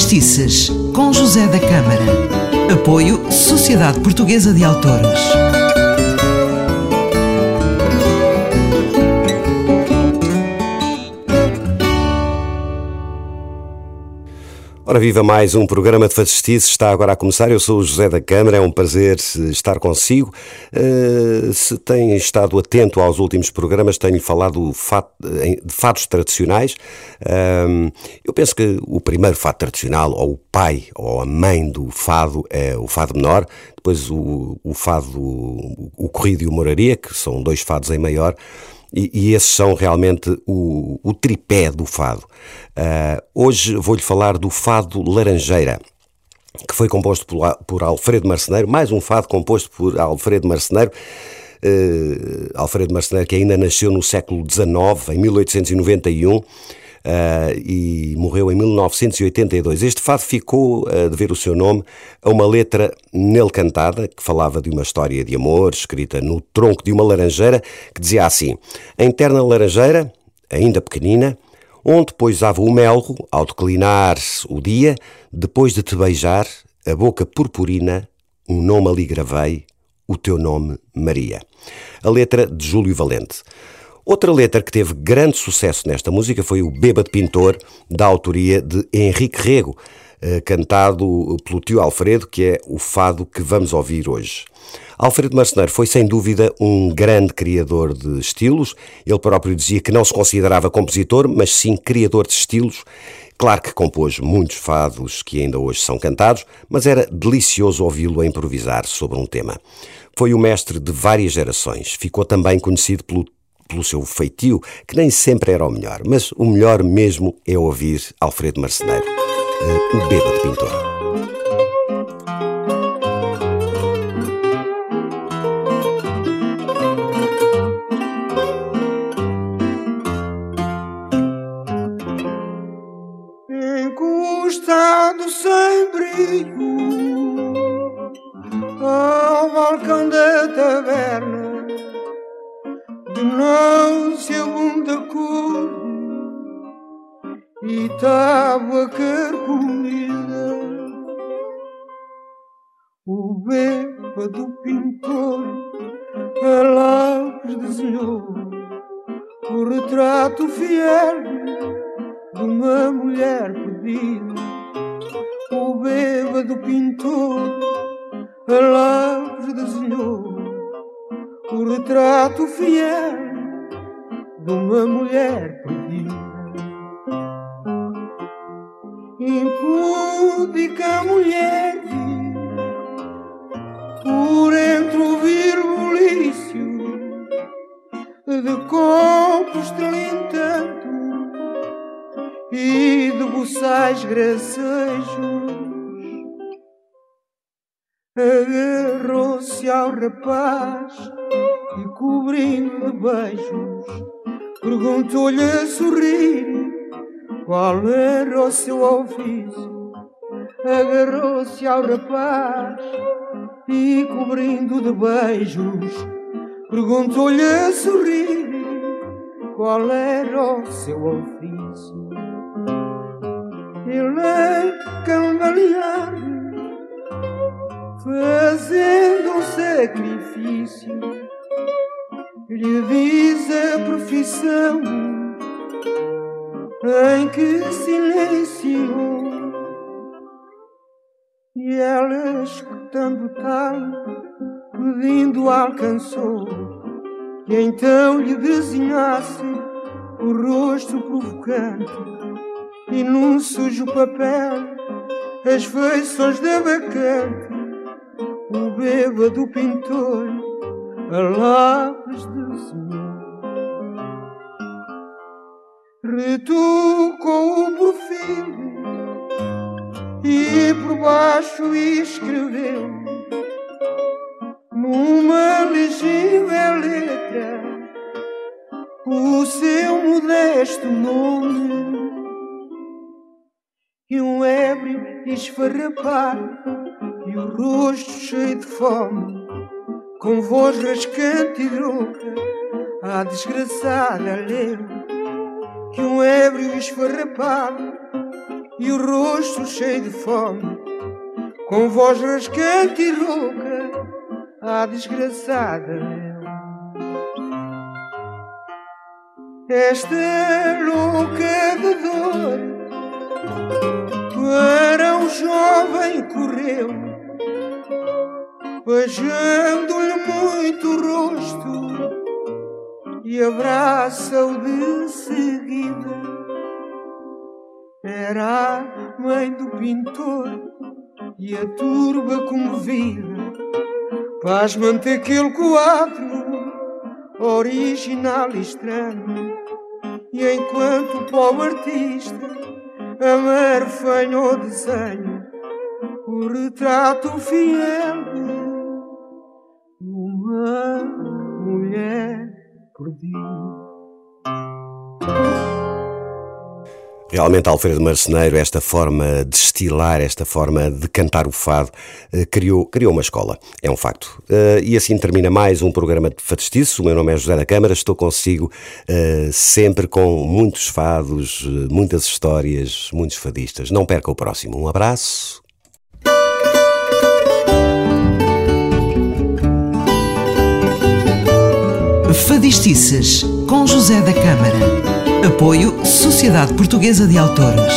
Fastices, com José da Câmara. Apoio Sociedade Portuguesa de Autores. Viva mais um programa de Fastice, está agora a começar. Eu sou o José da Câmara, é um prazer estar consigo. Uh, se tem estado atento aos últimos programas, tenho falado de fados tradicionais. Uh, eu penso que o primeiro fado tradicional, ou o pai ou a mãe do fado, é o fado menor. Depois o, o fado, o corrido e o moraria, que são dois fados em maior. E, e, esses são realmente o, o tripé do fado. Uh, hoje vou-lhe falar do fado Laranjeira, que foi composto por, por, Alfredo Marceneiro, mais um fado composto por Alfredo Marceneiro. Uh, Alfredo Marceneiro, que ainda nasceu no século XIX, em 1891, uh, e morreu em 1982. Este fado ficou a uh, dever o seu nome a uma letra nele cantada, que falava de uma história de amor, escrita no tronco de uma laranjeira, que dizia assim: A interna laranjeira, ainda pequenina, onde poisava o melro, ao declinar o dia, depois de te beijar, a boca purpurina, um nome ali gravei, o teu nome Maria. A letra de Júlio Valente. Outra letra que teve grande sucesso nesta música foi o Bêbado Pintor, da autoria de Henrique Rego, eh, cantado pelo tio Alfredo, que é o fado que vamos ouvir hoje. Alfredo Marceneiro foi sem dúvida um grande criador de estilos. Ele próprio dizia que não se considerava compositor, mas sim criador de estilos. Claro que compôs muitos fados que ainda hoje são cantados, mas era delicioso ouvi-lo a improvisar sobre um tema. Foi o mestre de várias gerações. Ficou também conhecido pelo pelo seu feitio, que nem sempre era o melhor, mas o melhor mesmo é ouvir Alfredo Marceneiro, uh, o bêbado pintor. Encostado sem brilho ao balcão da taverna não se abunda cor e tábua carcomida. O bêbado pintor a lápis desenhou o retrato fiel de uma mulher perdida. O bêbado pintor a lápis desenhou o retrato fiel de uma mulher perdida. Impúdica mulher por entre o virgulício de copos trilintando e de buçais gracejos agarrou-se ao rapaz e cobrindo de beijos perguntou-lhe a sorrir qual era o seu ofício. Agarrou-se ao rapaz e cobrindo de beijos perguntou-lhe a sorrir qual era o seu ofício. Ele é cambalear fazendo um sacrifício, lhe diz a profissão em que silenciou. E ela, escutando tal, pedindo, alcançou que então lhe desenhasse o rosto provocante e num sujo papel as feições da bacante o bêbado pintor a lápis desenhou. Retucou o perfil e por baixo escreveu numa legível letra o seu modesto nome e um ébrio esfarrapado e o rosto cheio de fome, com voz rascante e rouca, a desgraçada leu que um ébrio esfarrapado e o rosto cheio de fome, com voz rascante e rouca, a desgraçada esta louca de dor para o jovem correu, beijando-lhe muito o rosto e abraça-o de seguida. Era a mãe do pintor e a turba comovida, pasmante aquele quadro original e estranho. E enquanto o pobre artista amarfanha o desenho, o retrato fiel perdida. Realmente, Alfredo Marceneiro, esta forma de estilar, esta forma de cantar o fado, eh, criou, criou uma escola. É um facto. Eh, e assim termina mais um programa de Fadestiço. O meu nome é José da Câmara. Estou consigo eh, sempre com muitos fados, muitas histórias, muitos fadistas. Não perca o próximo. Um abraço. Fadistices com José da Câmara. Apoio Sociedade Portuguesa de Autores.